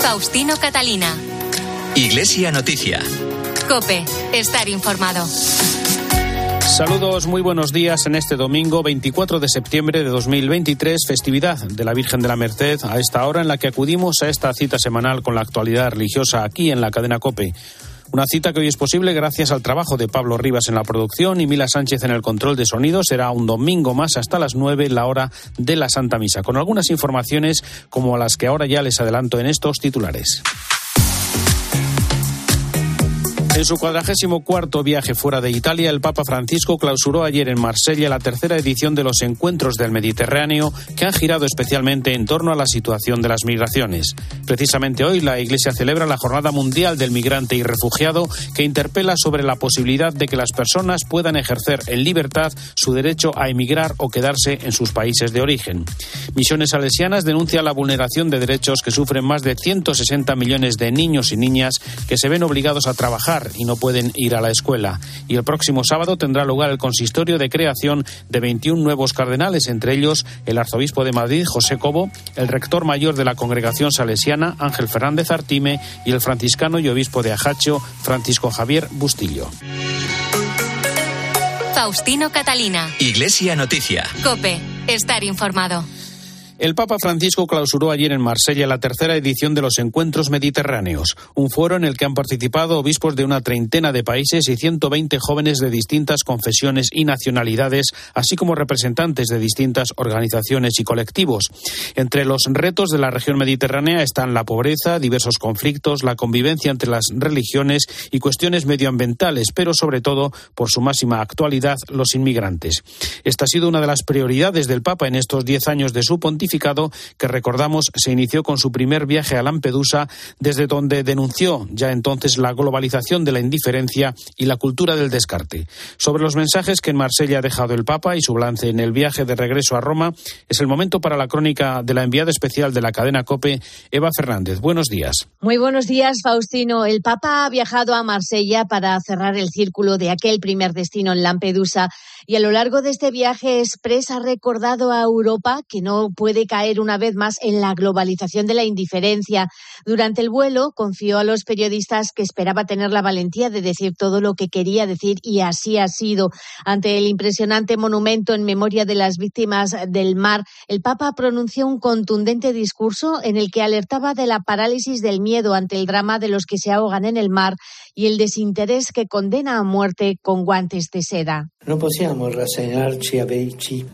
Faustino Catalina. Iglesia Noticia. Cope, estar informado. Saludos, muy buenos días en este domingo 24 de septiembre de 2023, festividad de la Virgen de la Merced, a esta hora en la que acudimos a esta cita semanal con la actualidad religiosa aquí en la cadena Cope. Una cita que hoy es posible gracias al trabajo de Pablo Rivas en la producción y Mila Sánchez en el control de sonido. Será un domingo más hasta las 9, la hora de la Santa Misa, con algunas informaciones como las que ahora ya les adelanto en estos titulares. En su cuadragésimo cuarto viaje fuera de Italia, el Papa Francisco clausuró ayer en Marsella la tercera edición de los Encuentros del Mediterráneo, que han girado especialmente en torno a la situación de las migraciones. Precisamente hoy la Iglesia celebra la Jornada Mundial del Migrante y Refugiado, que interpela sobre la posibilidad de que las personas puedan ejercer en libertad su derecho a emigrar o quedarse en sus países de origen. Misiones Salesianas denuncia la vulneración de derechos que sufren más de 160 millones de niños y niñas que se ven obligados a trabajar y no pueden ir a la escuela. Y el próximo sábado tendrá lugar el consistorio de creación de 21 nuevos cardenales, entre ellos el arzobispo de Madrid, José Cobo, el rector mayor de la congregación salesiana, Ángel Fernández Artime, y el franciscano y obispo de Ajacho, Francisco Javier Bustillo. Faustino Catalina. Iglesia Noticia. Cope, estar informado. El Papa Francisco clausuró ayer en Marsella la tercera edición de los Encuentros Mediterráneos, un foro en el que han participado obispos de una treintena de países y 120 jóvenes de distintas confesiones y nacionalidades, así como representantes de distintas organizaciones y colectivos. Entre los retos de la región mediterránea están la pobreza, diversos conflictos, la convivencia entre las religiones y cuestiones medioambientales, pero sobre todo, por su máxima actualidad, los inmigrantes. Esta ha sido una de las prioridades del Papa en estos diez años de su pontificado que recordamos se inició con su primer viaje a Lampedusa, desde donde denunció ya entonces la globalización de la indiferencia y la cultura del descarte. Sobre los mensajes que en Marsella ha dejado el Papa y su balance en el viaje de regreso a Roma, es el momento para la crónica de la enviada especial de la cadena COPE, Eva Fernández. Buenos días. Muy buenos días, Faustino. El Papa ha viajado a Marsella para cerrar el círculo de aquel primer destino en Lampedusa y a lo largo de este viaje express ha recordado a Europa que no puede caer una vez más en la globalización de la indiferencia. Durante el vuelo confió a los periodistas que esperaba tener la valentía de decir todo lo que quería decir y así ha sido. Ante el impresionante monumento en memoria de las víctimas del mar, el Papa pronunció un contundente discurso en el que alertaba de la parálisis del miedo ante el drama de los que se ahogan en el mar y el desinterés que condena a muerte con guantes de seda.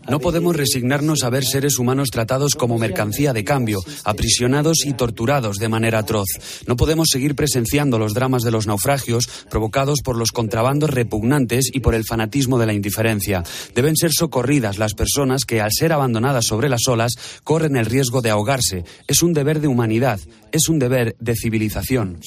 No podemos resignarnos a ver seres humanos tratados como mercancía de cambio, aprisionados y torturados de manera atroz. No podemos seguir presenciando los dramas de los naufragios provocados por los contrabandos repugnantes y por el fanatismo de la indiferencia. Deben ser socorridas las personas que, al ser abandonadas sobre las olas, corren el riesgo de ahogarse. Es un deber de humanidad, es un deber de civilización.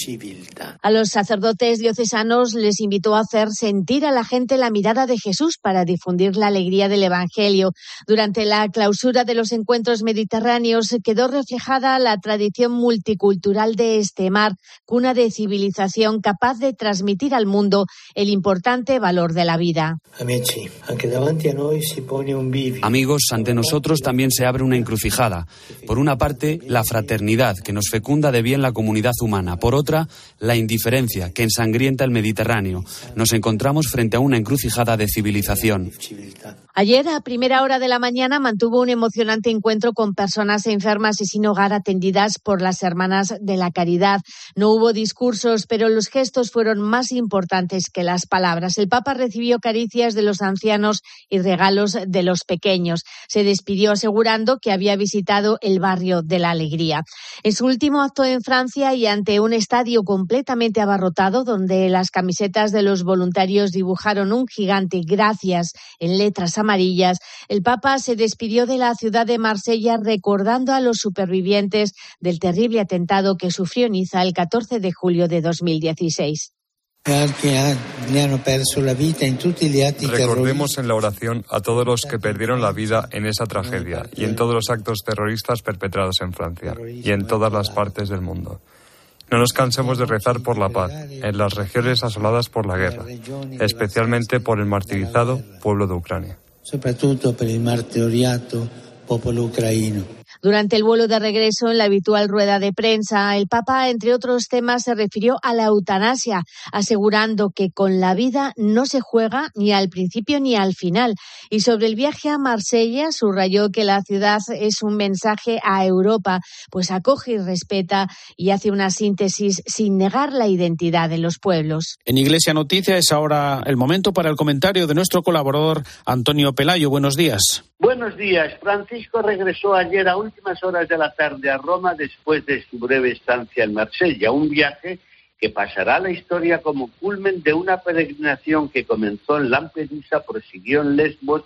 A los sacerdotes diocesanos les invitó a hacer sentir a la gente la mirada de Jesús para difundir la alegría del Evangelio. Durante la clausura de los encuentros mediterráneos quedó reflejada la tradición multicultural de este mar, cuna de civilización capaz de transmitir al mundo el importante valor de la vida. Amigos, ante nosotros también se abre una encrucijada. Por una parte, la fraternidad, que nos fecunda de bien la comunidad humana. Por otra, la indiferencia, que ensangrienta el Mediterráneo. Nos encontramos frente a una encrucijada de civilización. Ayer, a primera hora de la mañana, mantuvo un emocionante encuentro con personas enfermas y sin hogar atendidas por las Hermanas de la Caridad. No hubo discursos, pero los gestos fueron más importantes que las palabras. El Papa recibió caricias de los ancianos y regalos de los pequeños. Se despidió asegurando que había visitado el barrio de la Alegría. En su último acto en Francia y ante un estadio completamente abarrotado, donde las camisetas de los voluntarios dibujaron un gigante gracias en letras amarillas, el Papa se despidió de la ciudad de Marsella recordando a los supervivientes del terrible atentado que sufrió Niza el 14 de julio de 2016. Recordemos en la oración a todos los que perdieron la vida en esa tragedia y en todos los actos terroristas perpetrados en Francia y en todas las partes del mundo. No nos cansemos de rezar por la paz en las regiones asoladas por la guerra, especialmente por el martirizado pueblo de Ucrania. soprattutto per il martoriato popolo ucraino. Durante el vuelo de regreso en la habitual rueda de prensa, el Papa, entre otros temas, se refirió a la eutanasia, asegurando que con la vida no se juega ni al principio ni al final. Y sobre el viaje a Marsella, subrayó que la ciudad es un mensaje a Europa, pues acoge y respeta y hace una síntesis sin negar la identidad de los pueblos. En Iglesia Noticia es ahora el momento para el comentario de nuestro colaborador Antonio Pelayo. Buenos días. Buenos días. Francisco regresó ayer a últimas horas de la tarde a Roma después de su breve estancia en Marsella, un viaje que pasará a la historia como culmen de una peregrinación que comenzó en Lampedusa, prosiguió en Lesbos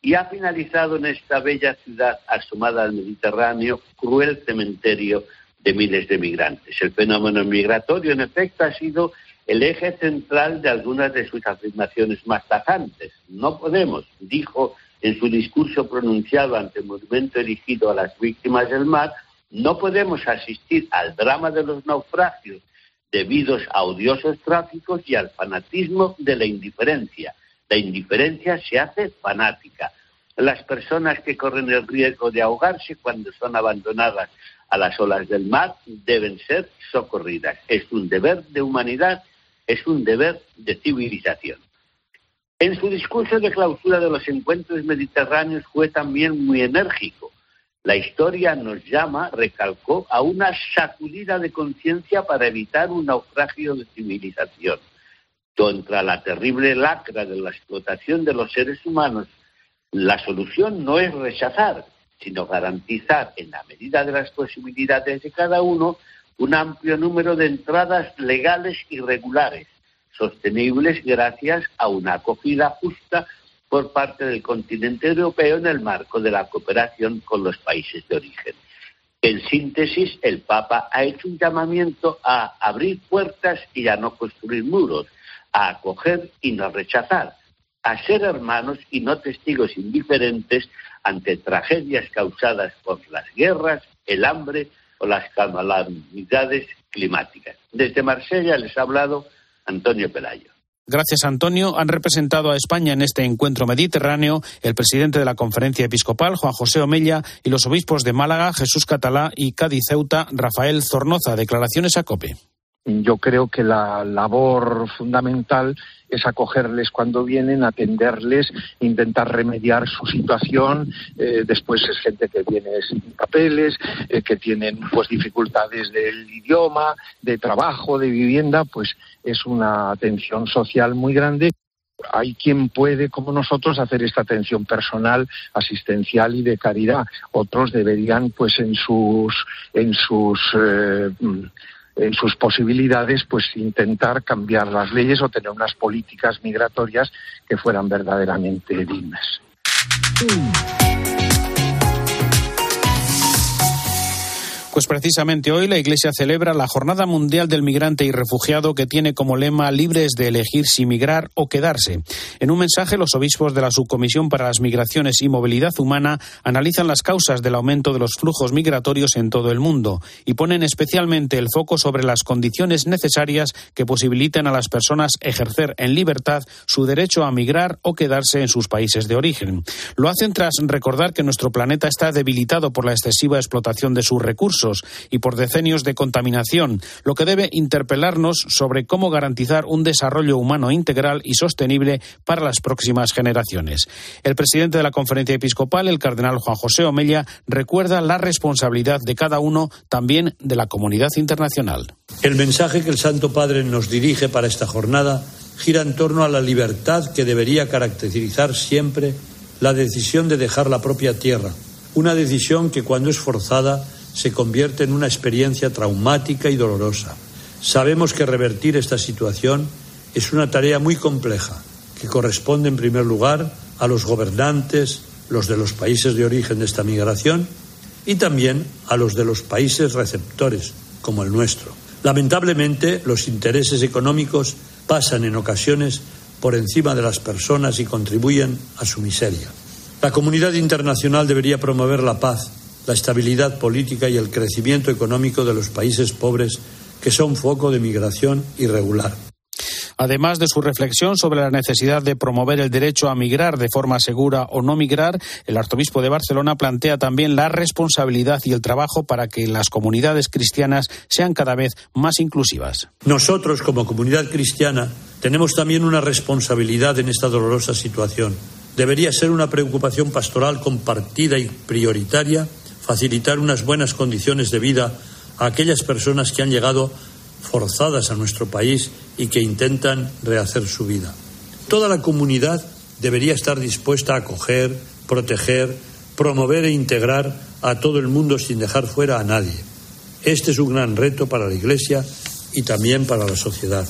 y ha finalizado en esta bella ciudad asomada al Mediterráneo, cruel cementerio de miles de migrantes. El fenómeno migratorio, en efecto, ha sido el eje central de algunas de sus afirmaciones más tajantes. No podemos, dijo en su discurso pronunciado ante el monumento erigido a las víctimas del mar, no podemos asistir al drama de los naufragios debidos a odiosos tráficos y al fanatismo de la indiferencia. La indiferencia se hace fanática. Las personas que corren el riesgo de ahogarse cuando son abandonadas a las olas del mar deben ser socorridas. Es un deber de humanidad, es un deber de civilización. En su discurso de clausura de los encuentros mediterráneos fue también muy enérgico. La historia nos llama, recalcó, a una sacudida de conciencia para evitar un naufragio de civilización. Contra la terrible lacra de la explotación de los seres humanos, la solución no es rechazar, sino garantizar, en la medida de las posibilidades de cada uno, un amplio número de entradas legales y regulares sostenibles gracias a una acogida justa por parte del continente europeo en el marco de la cooperación con los países de origen. En síntesis, el Papa ha hecho un llamamiento a abrir puertas y a no construir muros, a acoger y no rechazar, a ser hermanos y no testigos indiferentes ante tragedias causadas por las guerras, el hambre o las calamidades climáticas. Desde Marsella les ha hablado Antonio Pelayo. Gracias, Antonio. Han representado a España en este encuentro mediterráneo el presidente de la Conferencia Episcopal, Juan José Omella, y los obispos de Málaga, Jesús Catalá y Cádiz Ceuta, Rafael Zornoza. Declaraciones a COPE. Yo creo que la labor fundamental es acogerles cuando vienen, atenderles, intentar remediar su situación. Eh, después es gente que viene sin papeles, eh, que tienen pues dificultades del idioma, de trabajo, de vivienda, pues es una atención social muy grande hay quien puede, como nosotros, hacer esta atención personal, asistencial y de caridad. Otros deberían, pues, en sus, en sus eh, en sus posibilidades, pues intentar cambiar las leyes o tener unas políticas migratorias que fueran verdaderamente dignas. Pues precisamente hoy la Iglesia celebra la Jornada Mundial del Migrante y Refugiado que tiene como lema libres de elegir si migrar o quedarse. En un mensaje, los obispos de la Subcomisión para las Migraciones y Movilidad Humana analizan las causas del aumento de los flujos migratorios en todo el mundo y ponen especialmente el foco sobre las condiciones necesarias que posibiliten a las personas ejercer en libertad su derecho a migrar o quedarse en sus países de origen. Lo hacen tras recordar que nuestro planeta está debilitado por la excesiva explotación de sus recursos y por decenios de contaminación, lo que debe interpelarnos sobre cómo garantizar un desarrollo humano integral y sostenible para las próximas generaciones. El presidente de la Conferencia Episcopal, el cardenal Juan José Omella, recuerda la responsabilidad de cada uno, también de la comunidad internacional. El mensaje que el Santo Padre nos dirige para esta jornada gira en torno a la libertad que debería caracterizar siempre la decisión de dejar la propia tierra, una decisión que cuando es forzada se convierte en una experiencia traumática y dolorosa. Sabemos que revertir esta situación es una tarea muy compleja, que corresponde en primer lugar a los gobernantes, los de los países de origen de esta migración, y también a los de los países receptores, como el nuestro. Lamentablemente, los intereses económicos pasan en ocasiones por encima de las personas y contribuyen a su miseria. La comunidad internacional debería promover la paz, la estabilidad política y el crecimiento económico de los países pobres que son foco de migración irregular. Además de su reflexión sobre la necesidad de promover el derecho a migrar de forma segura o no migrar, el arzobispo de Barcelona plantea también la responsabilidad y el trabajo para que las comunidades cristianas sean cada vez más inclusivas. Nosotros, como comunidad cristiana, tenemos también una responsabilidad en esta dolorosa situación. Debería ser una preocupación pastoral compartida y prioritaria facilitar unas buenas condiciones de vida a aquellas personas que han llegado forzadas a nuestro país y que intentan rehacer su vida. Toda la comunidad debería estar dispuesta a acoger, proteger, promover e integrar a todo el mundo sin dejar fuera a nadie. Este es un gran reto para la Iglesia y también para la sociedad.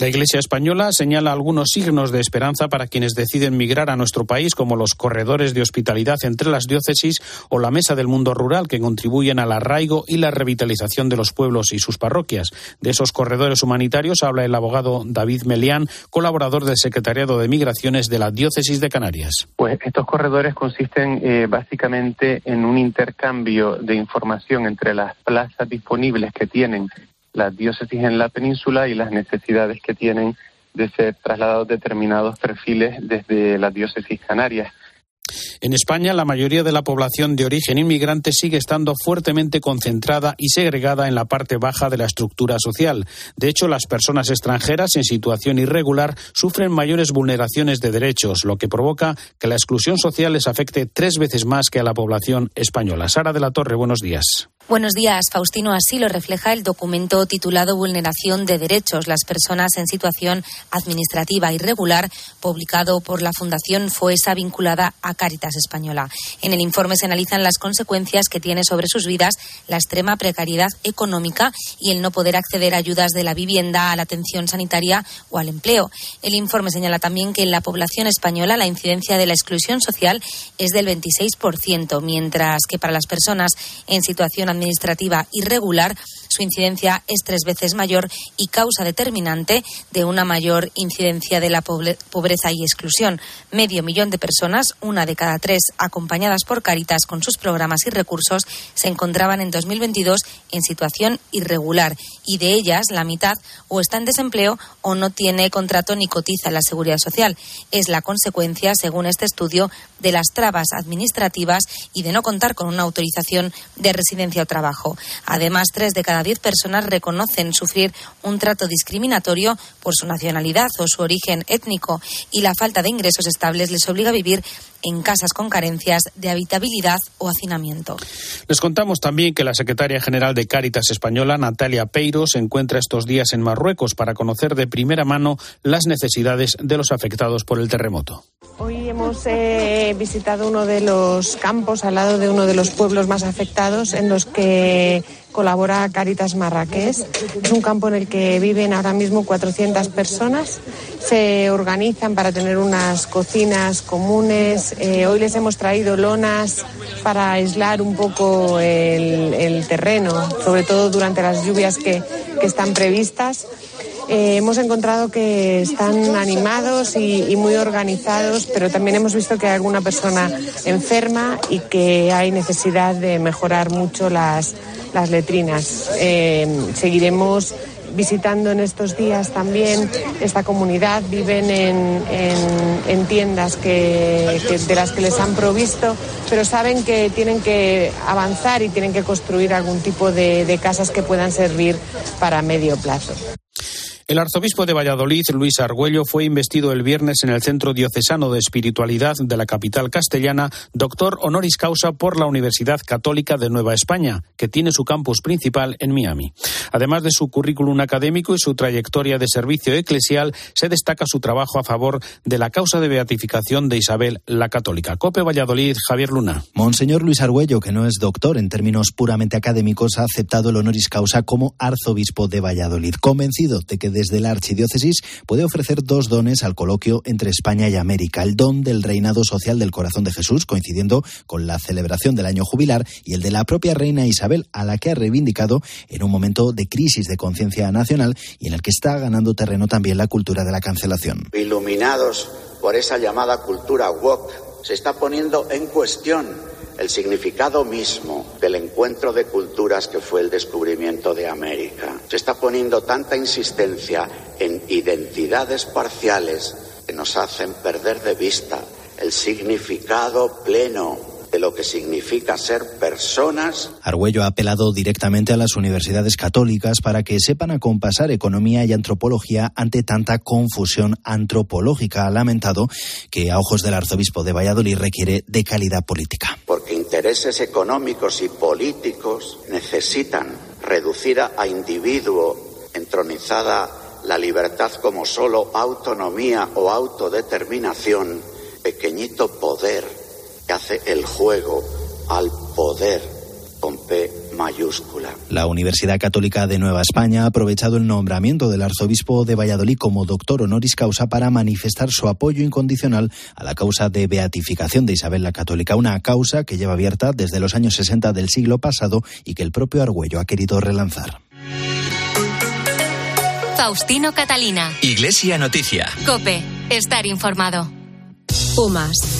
La Iglesia española señala algunos signos de esperanza para quienes deciden migrar a nuestro país, como los corredores de hospitalidad entre las diócesis o la Mesa del Mundo Rural, que contribuyen al arraigo y la revitalización de los pueblos y sus parroquias. De esos corredores humanitarios habla el abogado David Melián, colaborador del Secretariado de Migraciones de la Diócesis de Canarias. Pues estos corredores consisten eh, básicamente en un intercambio de información entre las plazas disponibles que tienen las diócesis en la península y las necesidades que tienen de ser trasladados determinados perfiles desde las diócesis canarias. En España, la mayoría de la población de origen inmigrante sigue estando fuertemente concentrada y segregada en la parte baja de la estructura social. De hecho, las personas extranjeras en situación irregular sufren mayores vulneraciones de derechos, lo que provoca que la exclusión social les afecte tres veces más que a la población española. Sara de la Torre, buenos días. Buenos días, Faustino. Así lo refleja el documento titulado Vulneración de Derechos, las personas en situación administrativa irregular, publicado por la Fundación FOESA vinculada a Cáritas Española. En el informe se analizan las consecuencias que tiene sobre sus vidas la extrema precariedad económica y el no poder acceder a ayudas de la vivienda, a la atención sanitaria o al empleo. El informe señala también que en la población española la incidencia de la exclusión social es del 26%, mientras que para las personas en situación administrativa administrativa irregular, su incidencia es tres veces mayor y causa determinante de una mayor incidencia de la pobreza y exclusión. Medio millón de personas, una de cada tres, acompañadas por Caritas con sus programas y recursos, se encontraban en 2022 en situación irregular y de ellas la mitad o está en desempleo o no tiene contrato ni cotiza en la seguridad social. Es la consecuencia, según este estudio, de las trabas administrativas y de no contar con una autorización de residencia o trabajo. Además, tres de cada diez personas reconocen sufrir un trato discriminatorio por su nacionalidad o su origen étnico y la falta de ingresos estables les obliga a vivir en casas con carencias de habitabilidad o hacinamiento. Les contamos también que la secretaria general de Cáritas Española, Natalia Peiro, se encuentra estos días en Marruecos para conocer de primera mano las necesidades de los afectados por el terremoto. Hoy hemos eh, visitado uno de los campos al lado de uno de los pueblos más afectados en los que colabora Caritas Marrakech. Es un campo en el que viven ahora mismo 400 personas. Se organizan para tener unas cocinas comunes. Eh, hoy les hemos traído lonas para aislar un poco el, terreno, sobre todo durante las lluvias que, están previstas. Eh, hemos encontrado que están animados y, muy organizados, pero también hemos visto que hay alguna persona enferma y que hay necesidad de mejorar mucho las, letrinas. Eh, seguiremos visitando en estos días también esta comunidad. Viven en, en, tiendas que, de las que les han provisto, pero saben que tienen que avanzar y tienen que construir algún tipo de casas que puedan servir para medio plazo. El arzobispo de Valladolid, Luis Argüello, fue investido el viernes en el Centro Diocesano de Espiritualidad de la capital castellana, doctor honoris causa por la Universidad Católica de Nueva España, que tiene su campus principal en Miami. Además de su currículum académico y su trayectoria de servicio eclesial, se destaca su trabajo a favor de la causa de beatificación de Isabel la Católica. Cope Valladolid, Javier Luna. Monseñor Luis Argüello, que no es doctor en términos puramente académicos, ha aceptado el honoris causa como arzobispo de Valladolid, convencido de que desde la archidiócesis puede ofrecer dos dones al coloquio entre España y América. El don del reinado social del corazón de Jesús, coincidiendo con la celebración del año jubilar, y el de la propia reina Isabel, a la que ha reivindicado en un momento de crisis de conciencia nacional y en el que está ganando terreno también la cultura de la cancelación. Iluminados por esa llamada cultura woke se está poniendo en cuestión el significado mismo del encuentro de culturas que fue el descubrimiento de América. Se está poniendo tanta insistencia en identidades parciales que nos hacen perder de vista el significado pleno lo que significa ser personas. Argüello ha apelado directamente a las universidades católicas para que sepan acompasar economía y antropología ante tanta confusión antropológica. Ha lamentado que a ojos del arzobispo de Valladolid requiere de calidad política. Porque intereses económicos y políticos necesitan reducir a individuo entronizada la libertad como solo autonomía o autodeterminación, pequeñito poder hace el juego al poder con P mayúscula. La Universidad Católica de Nueva España ha aprovechado el nombramiento del arzobispo de Valladolid como doctor honoris causa para manifestar su apoyo incondicional a la causa de beatificación de Isabel la Católica, una causa que lleva abierta desde los años 60 del siglo pasado y que el propio Argüello ha querido relanzar. Faustino Catalina. Iglesia Noticia. Cope. Estar informado. UMAS,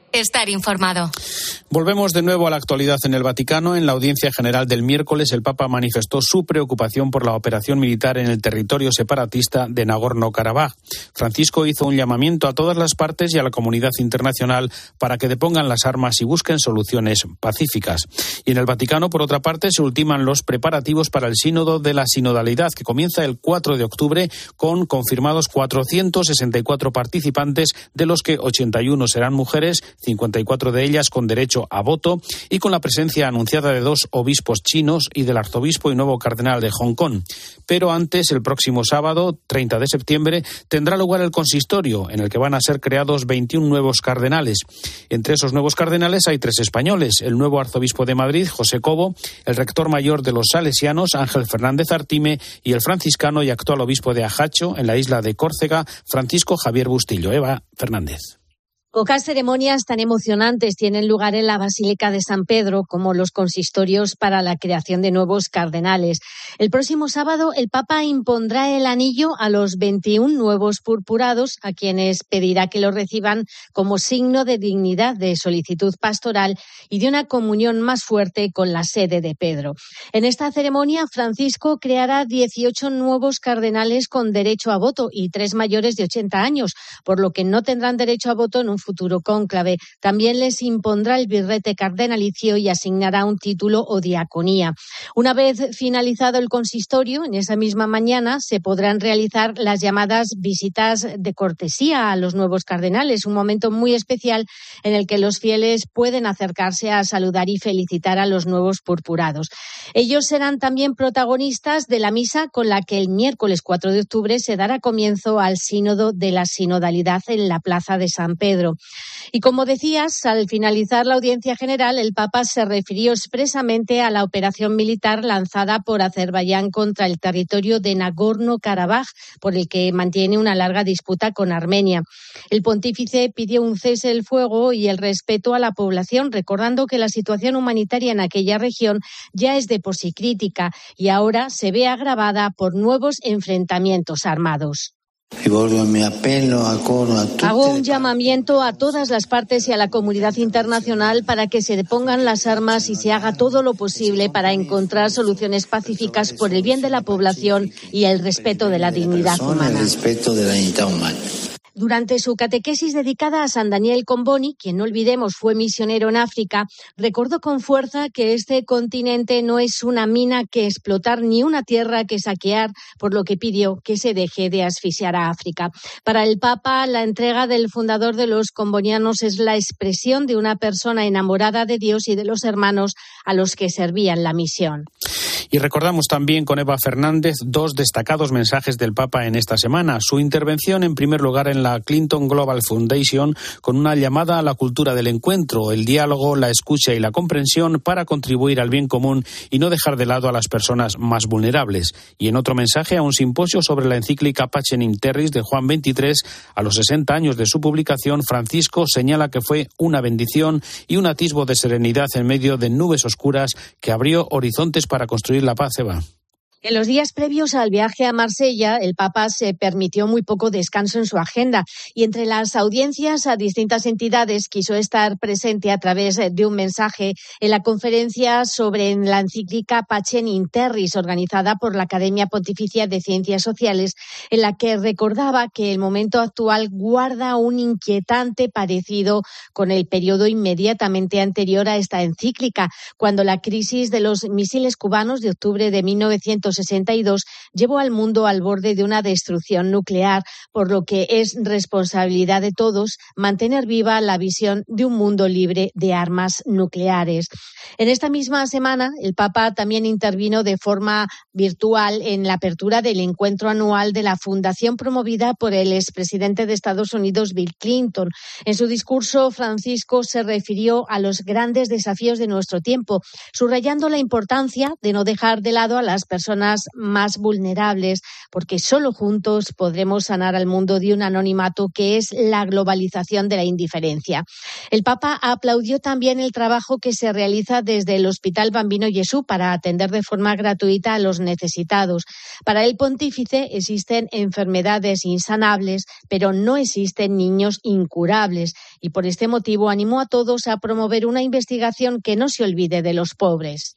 Estar informado. Volvemos de nuevo a la actualidad en el Vaticano. En la audiencia general del miércoles, el Papa manifestó su preocupación por la operación militar en el territorio separatista de Nagorno-Karabaj. Francisco hizo un llamamiento a todas las partes y a la comunidad internacional para que depongan las armas y busquen soluciones pacíficas. Y en el Vaticano, por otra parte, se ultiman los preparativos para el Sínodo de la Sinodalidad, que comienza el 4 de octubre con confirmados 464 participantes, de los que 81 serán mujeres 54 de ellas con derecho a voto y con la presencia anunciada de dos obispos chinos y del arzobispo y nuevo cardenal de Hong Kong. Pero antes, el próximo sábado, 30 de septiembre, tendrá lugar el consistorio, en el que van a ser creados 21 nuevos cardenales. Entre esos nuevos cardenales hay tres españoles, el nuevo arzobispo de Madrid, José Cobo, el rector mayor de los salesianos, Ángel Fernández Artime, y el franciscano y actual obispo de Ajacho, en la isla de Córcega, Francisco Javier Bustillo. Eva Fernández. Pocas ceremonias tan emocionantes tienen lugar en la Basílica de San Pedro como los consistorios para la creación de nuevos cardenales. El próximo sábado el Papa impondrá el anillo a los 21 nuevos purpurados, a quienes pedirá que lo reciban como signo de dignidad, de solicitud pastoral y de una comunión más fuerte con la sede de Pedro. En esta ceremonia, Francisco creará 18 nuevos cardenales con derecho a voto y tres mayores de 80 años, por lo que no tendrán derecho a voto en un futuro cónclave. También les impondrá el birrete cardenalicio y asignará un título o diaconía. Una vez finalizado el consistorio, en esa misma mañana se podrán realizar las llamadas visitas de cortesía a los nuevos cardenales, un momento muy especial en el que los fieles pueden acercarse a saludar y felicitar a los nuevos purpurados. Ellos serán también protagonistas de la misa con la que el miércoles 4 de octubre se dará comienzo al sínodo de la sinodalidad en la Plaza de San Pedro. Y como decías, al finalizar la audiencia general, el Papa se refirió expresamente a la operación militar lanzada por Azerbaiyán contra el territorio de Nagorno-Karabaj, por el que mantiene una larga disputa con Armenia. El pontífice pidió un cese el fuego y el respeto a la población, recordando que la situación humanitaria en aquella región ya es de por sí crítica y ahora se ve agravada por nuevos enfrentamientos armados. Hago un llamamiento a todas las partes y a la comunidad internacional para que se depongan las armas y se haga todo lo posible para encontrar soluciones pacíficas por el bien de la población y el respeto de la dignidad humana. Durante su catequesis dedicada a San Daniel Comboni, quien no olvidemos fue misionero en África, recordó con fuerza que este continente no es una mina que explotar ni una tierra que saquear, por lo que pidió que se deje de asfixiar a África. Para el Papa, la entrega del fundador de los combonianos es la expresión de una persona enamorada de Dios y de los hermanos a los que servían la misión. Y recordamos también con Eva Fernández dos destacados mensajes del Papa en esta semana. Su intervención, en primer lugar, en la Clinton Global Foundation con una llamada a la cultura del encuentro, el diálogo, la escucha y la comprensión para contribuir al bien común y no dejar de lado a las personas más vulnerables. Y en otro mensaje a un simposio sobre la encíclica Pacem Terris de Juan XXIII, a los 60 años de su publicación, Francisco señala que fue una bendición y un atisbo de serenidad en medio de nubes oscuras que abrió horizontes para construir la paz, Eva. En los días previos al viaje a Marsella, el Papa se permitió muy poco descanso en su agenda y entre las audiencias a distintas entidades quiso estar presente a través de un mensaje en la conferencia sobre la encíclica Pacem in Terris organizada por la Academia Pontificia de Ciencias Sociales, en la que recordaba que el momento actual guarda un inquietante parecido con el periodo inmediatamente anterior a esta encíclica, cuando la crisis de los misiles cubanos de octubre de 1900 1962 llevó al mundo al borde de una destrucción nuclear, por lo que es responsabilidad de todos mantener viva la visión de un mundo libre de armas nucleares. En esta misma semana, el Papa también intervino de forma virtual en la apertura del encuentro anual de la fundación promovida por el expresidente de Estados Unidos, Bill Clinton. En su discurso, Francisco se refirió a los grandes desafíos de nuestro tiempo, subrayando la importancia de no dejar de lado a las personas más vulnerables, porque solo juntos podremos sanar al mundo de un anonimato que es la globalización de la indiferencia. El Papa aplaudió también el trabajo que se realiza desde el Hospital Bambino Jesús para atender de forma gratuita a los necesitados. Para el pontífice existen enfermedades insanables, pero no existen niños incurables y por este motivo animó a todos a promover una investigación que no se olvide de los pobres.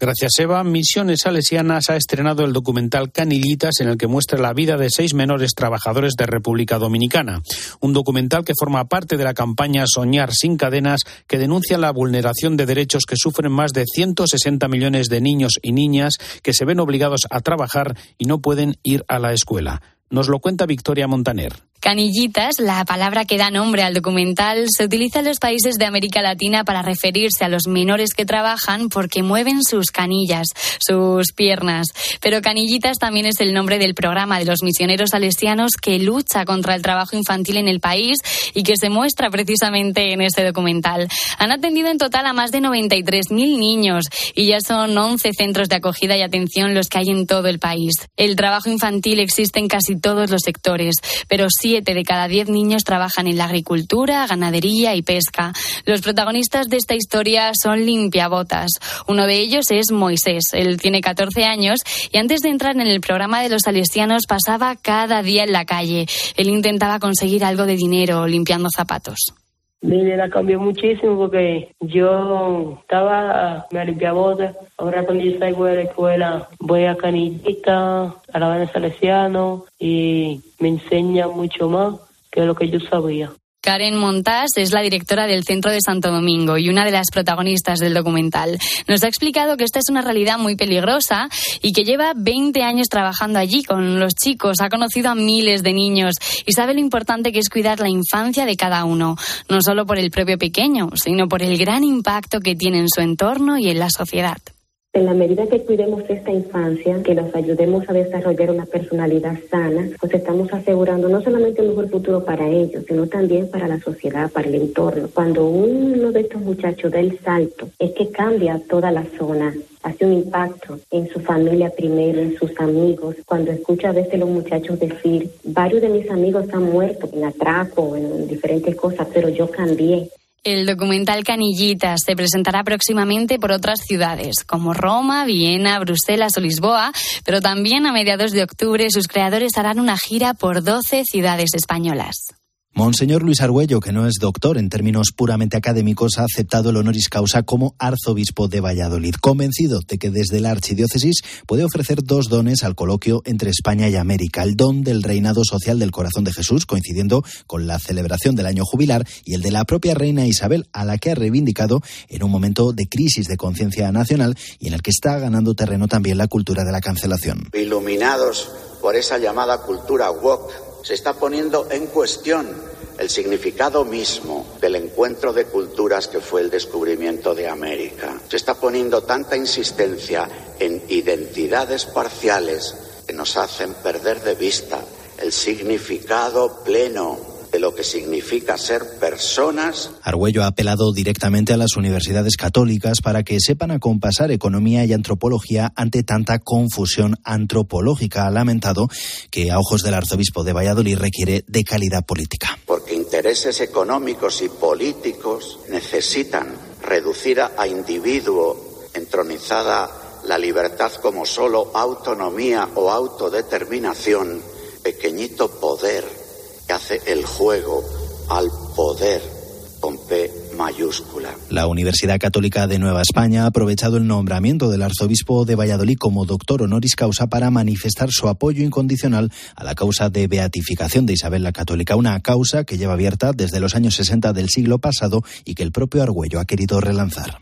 Gracias, Eva. Misiones Salesianas ha estrenado el documental Canillitas en el que muestra la vida de seis menores trabajadores de República Dominicana. Un documental que forma parte de la campaña Soñar sin cadenas que denuncia la vulneración de derechos que sufren más de 160 millones de niños y niñas que se ven obligados a trabajar y no pueden ir a la escuela. Nos lo cuenta Victoria Montaner. Canillitas, la palabra que da nombre al documental, se utiliza en los países de América Latina para referirse a los menores que trabajan porque mueven sus canillas, sus piernas. Pero Canillitas también es el nombre del programa de los misioneros salesianos que lucha contra el trabajo infantil en el país y que se muestra precisamente en este documental. Han atendido en total a más de 93.000 niños y ya son 11 centros de acogida y atención los que hay en todo el país. El trabajo infantil existe en casi todos los sectores, pero siete de cada diez niños trabajan en la agricultura, ganadería y pesca. Los protagonistas de esta historia son limpiabotas. Uno de ellos es Moisés. Él tiene 14 años y antes de entrar en el programa de los salesianos pasaba cada día en la calle. Él intentaba conseguir algo de dinero limpiando zapatos. Mi vida cambió muchísimo porque yo estaba, me limpiaba Ahora cuando yo salgo de la escuela voy a Canillita, a la Banda Salesiano y me enseña mucho más que lo que yo sabía. Karen Montas es la directora del Centro de Santo Domingo y una de las protagonistas del documental. Nos ha explicado que esta es una realidad muy peligrosa y que lleva 20 años trabajando allí con los chicos, ha conocido a miles de niños y sabe lo importante que es cuidar la infancia de cada uno, no solo por el propio pequeño, sino por el gran impacto que tiene en su entorno y en la sociedad. En la medida que cuidemos esta infancia, que nos ayudemos a desarrollar una personalidad sana, pues estamos asegurando no solamente un mejor futuro para ellos, sino también para la sociedad, para el entorno. Cuando uno de estos muchachos da el salto, es que cambia toda la zona, hace un impacto en su familia primero, en sus amigos. Cuando escucha a veces los muchachos decir, varios de mis amigos han muerto en atraco, en diferentes cosas, pero yo cambié. El documental Canillitas se presentará próximamente por otras ciudades, como Roma, Viena, Bruselas o Lisboa, pero también a mediados de octubre sus creadores harán una gira por 12 ciudades españolas. Monseñor Luis Argüello, que no es doctor en términos puramente académicos, ha aceptado el honoris causa como arzobispo de Valladolid, convencido de que desde la archidiócesis puede ofrecer dos dones al coloquio entre España y América, el don del reinado social del corazón de Jesús, coincidiendo con la celebración del año jubilar, y el de la propia reina Isabel, a la que ha reivindicado en un momento de crisis de conciencia nacional y en el que está ganando terreno también la cultura de la cancelación. Iluminados por esa llamada cultura woke se está poniendo en cuestión el significado mismo del encuentro de culturas que fue el descubrimiento de América. Se está poniendo tanta insistencia en identidades parciales que nos hacen perder de vista el significado pleno de lo que significa ser personas. Argüello ha apelado directamente a las universidades católicas para que sepan acompasar economía y antropología ante tanta confusión antropológica. Ha lamentado que a ojos del arzobispo de Valladolid requiere de calidad política. Porque intereses económicos y políticos necesitan reducir a individuo entronizada la libertad como solo autonomía o autodeterminación, pequeñito poder que hace el juego al poder con P mayúscula. La Universidad Católica de Nueva España ha aprovechado el nombramiento del arzobispo de Valladolid como doctor honoris causa para manifestar su apoyo incondicional a la causa de beatificación de Isabel la Católica, una causa que lleva abierta desde los años 60 del siglo pasado y que el propio Argüello ha querido relanzar.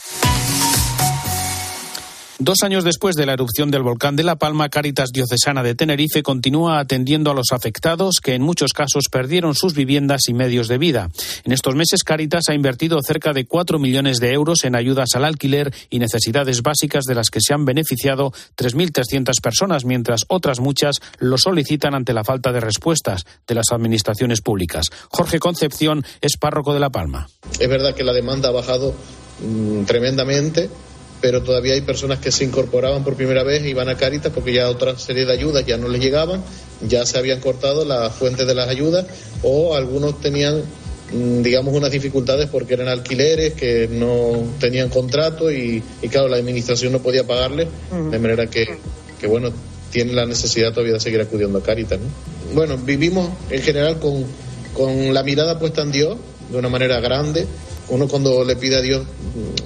Dos años después de la erupción del volcán de La Palma, Cáritas Diocesana de Tenerife continúa atendiendo a los afectados que en muchos casos perdieron sus viviendas y medios de vida. En estos meses, Cáritas ha invertido cerca de cuatro millones de euros en ayudas al alquiler y necesidades básicas de las que se han beneficiado 3.300 personas, mientras otras muchas lo solicitan ante la falta de respuestas de las administraciones públicas. Jorge Concepción es párroco de La Palma. Es verdad que la demanda ha bajado mmm, tremendamente pero todavía hay personas que se incorporaban por primera vez y iban a Caritas porque ya otra serie de ayudas ya no les llegaban, ya se habían cortado las fuentes de las ayudas o algunos tenían digamos unas dificultades porque eran alquileres que no tenían contrato y, y claro la administración no podía pagarles de manera que, que bueno tienen la necesidad todavía de seguir acudiendo a Caritas ¿no? bueno vivimos en general con, con la mirada puesta en Dios de una manera grande uno cuando le pide a Dios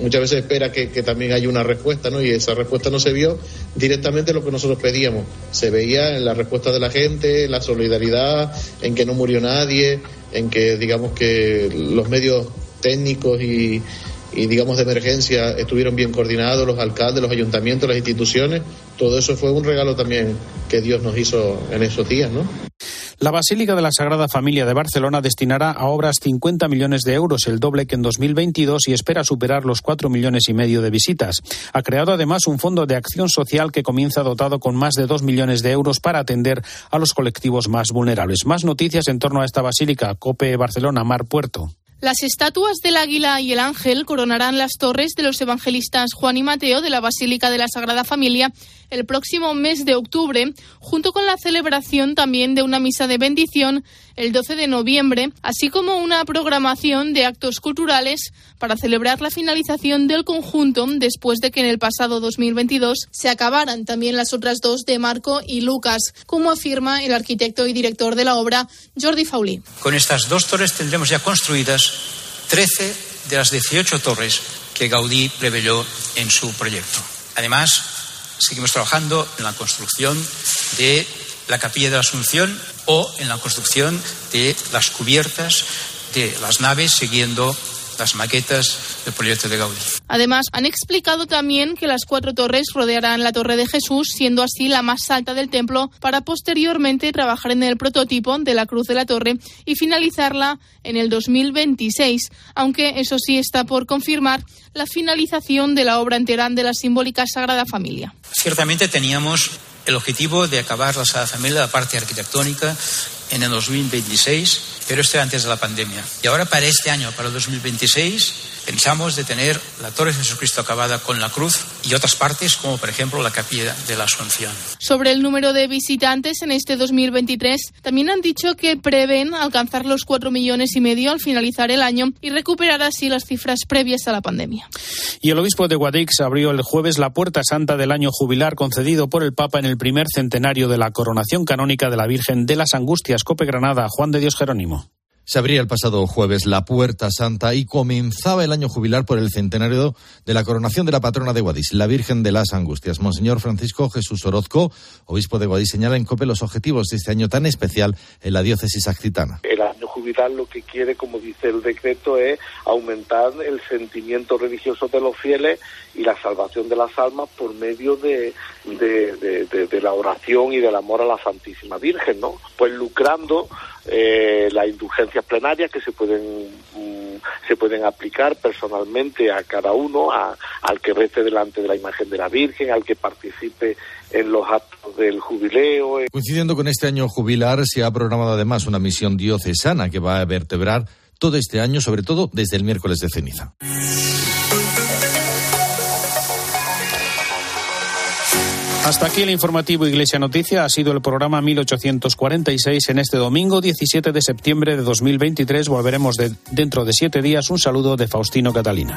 muchas veces espera que, también haya una respuesta, ¿no? Y esa respuesta no se vio directamente lo que nosotros pedíamos. Se veía en la respuesta de la gente, en la solidaridad, en que no murió nadie, en que digamos que los medios técnicos y, y digamos de emergencia estuvieron bien coordinados, los alcaldes, los ayuntamientos, las instituciones. Todo eso fue un regalo también que Dios nos hizo en esos días, ¿no? La Basílica de la Sagrada Familia de Barcelona destinará a obras 50 millones de euros, el doble que en 2022, y espera superar los 4 millones y medio de visitas. Ha creado además un fondo de acción social que comienza dotado con más de 2 millones de euros para atender a los colectivos más vulnerables. Más noticias en torno a esta basílica. Cope Barcelona, Mar Puerto. Las estatuas del águila y el ángel coronarán las torres de los evangelistas Juan y Mateo de la Basílica de la Sagrada Familia el próximo mes de octubre, junto con la celebración también de una misa de bendición el 12 de noviembre, así como una programación de actos culturales para celebrar la finalización del conjunto después de que en el pasado 2022 se acabaran también las otras dos de Marco y Lucas, como afirma el arquitecto y director de la obra, Jordi Faulí. Con estas dos torres tendremos ya construidas 13 de las 18 torres que Gaudí preveyó en su proyecto. Además, seguimos trabajando en la construcción de la capilla de la Asunción o en la construcción de las cubiertas de las naves siguiendo las maquetas del proyecto de Gaudí. Además, han explicado también que las cuatro torres rodearán la Torre de Jesús, siendo así la más alta del templo, para posteriormente trabajar en el prototipo de la Cruz de la Torre y finalizarla en el 2026, aunque eso sí está por confirmar la finalización de la obra entera de la simbólica Sagrada Familia. Ciertamente teníamos el objetivo de acabar la Sagrada Familia, la parte arquitectónica, en el 2026, pero esto antes de la pandemia. Y ahora para este año, para el 2026, pensamos de tener la Torre de Jesucristo acabada con la cruz y otras partes, como por ejemplo la Capilla de la Asunción. Sobre el número de visitantes en este 2023, también han dicho que prevén alcanzar los 4 millones y medio al finalizar el año y recuperar así las cifras previas a la pandemia. Y el obispo de Guadix abrió el jueves la puerta santa del año jubilar concedido por el Papa en el primer centenario de la coronación canónica de la Virgen de las Angustias, Cope Granada, Juan de Dios Jerónimo. Se abría el pasado jueves la Puerta Santa y comenzaba el año jubilar por el centenario de la coronación de la patrona de Guadix, la Virgen de las Angustias. Monseñor Francisco Jesús Orozco, obispo de Guadix, señala en COPE los objetivos de este año tan especial en la diócesis accitana. El año jubilar lo que quiere, como dice el decreto, es aumentar el sentimiento religioso de los fieles y la salvación de las almas por medio de, la oración y del amor a la Santísima Virgen, ¿no? Pues lucrando eh, las plenarias que se pueden mm, se pueden aplicar personalmente a cada uno, a, al que rece delante de la imagen de la Virgen, al que participe en los actos del jubileo. Coincidiendo con este año jubilar, se ha programado además una misión diocesana que va a vertebrar todo este año, sobre todo desde el miércoles de ceniza. Hasta aquí el informativo Iglesia Noticia. Ha sido el programa 1846 en este domingo 17 de septiembre de 2023. Volveremos de, dentro de siete días. Un saludo de Faustino Catalina.